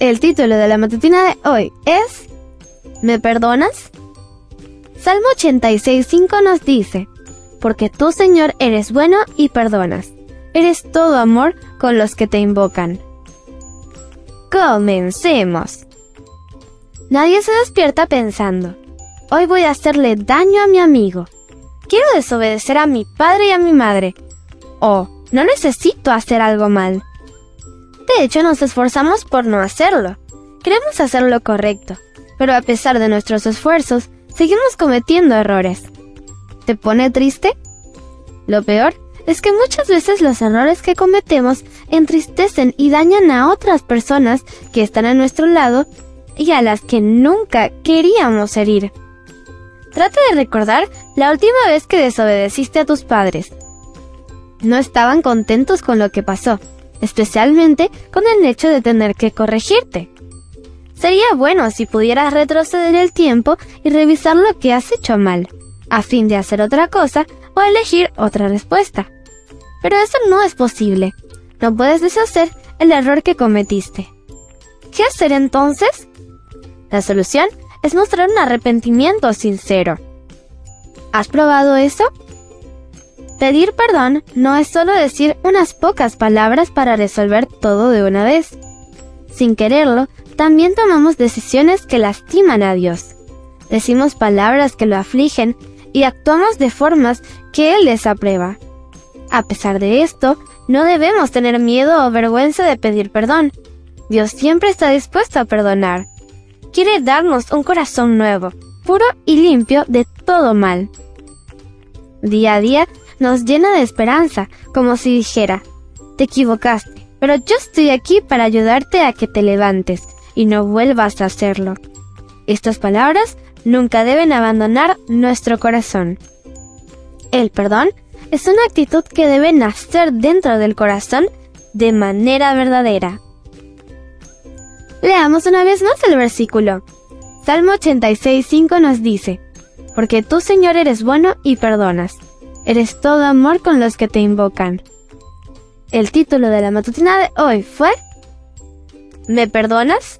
El título de la matutina de hoy es ¿Me perdonas? Salmo 86.5 nos dice, Porque tú, Señor, eres bueno y perdonas. Eres todo amor con los que te invocan. Comencemos. Nadie se despierta pensando, hoy voy a hacerle daño a mi amigo. Quiero desobedecer a mi padre y a mi madre. O no necesito hacer algo mal. De hecho, nos esforzamos por no hacerlo. Queremos hacer lo correcto, pero a pesar de nuestros esfuerzos, seguimos cometiendo errores. ¿Te pone triste? Lo peor es que muchas veces los errores que cometemos entristecen y dañan a otras personas que están a nuestro lado y a las que nunca queríamos herir. Trata de recordar la última vez que desobedeciste a tus padres. No estaban contentos con lo que pasó especialmente con el hecho de tener que corregirte. Sería bueno si pudieras retroceder el tiempo y revisar lo que has hecho mal, a fin de hacer otra cosa o elegir otra respuesta. Pero eso no es posible. No puedes deshacer el error que cometiste. ¿Qué hacer entonces? La solución es mostrar un arrepentimiento sincero. ¿Has probado eso? Pedir perdón no es solo decir unas pocas palabras para resolver todo de una vez. Sin quererlo, también tomamos decisiones que lastiman a Dios. Decimos palabras que lo afligen y actuamos de formas que Él desaprueba. A pesar de esto, no debemos tener miedo o vergüenza de pedir perdón. Dios siempre está dispuesto a perdonar. Quiere darnos un corazón nuevo, puro y limpio de todo mal. Día a día nos llena de esperanza, como si dijera, te equivocaste, pero yo estoy aquí para ayudarte a que te levantes y no vuelvas a hacerlo. Estas palabras nunca deben abandonar nuestro corazón. El perdón es una actitud que debe nacer dentro del corazón de manera verdadera. Leamos una vez más el versículo. Salmo 86.5 nos dice, Porque tú Señor eres bueno y perdonas Eres todo amor con los que te invocan. El título de la matutina de hoy fue ¿Me perdonas?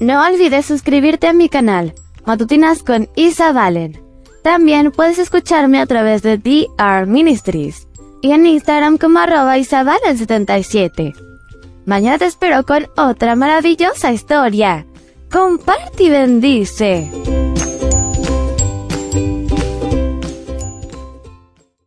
No olvides suscribirte a mi canal, Matutinas con Isa Valen. También puedes escucharme a través de DR Ministries y en Instagram como arroba isabalen77. Mañana te espero con otra maravillosa historia. Comparte y bendice.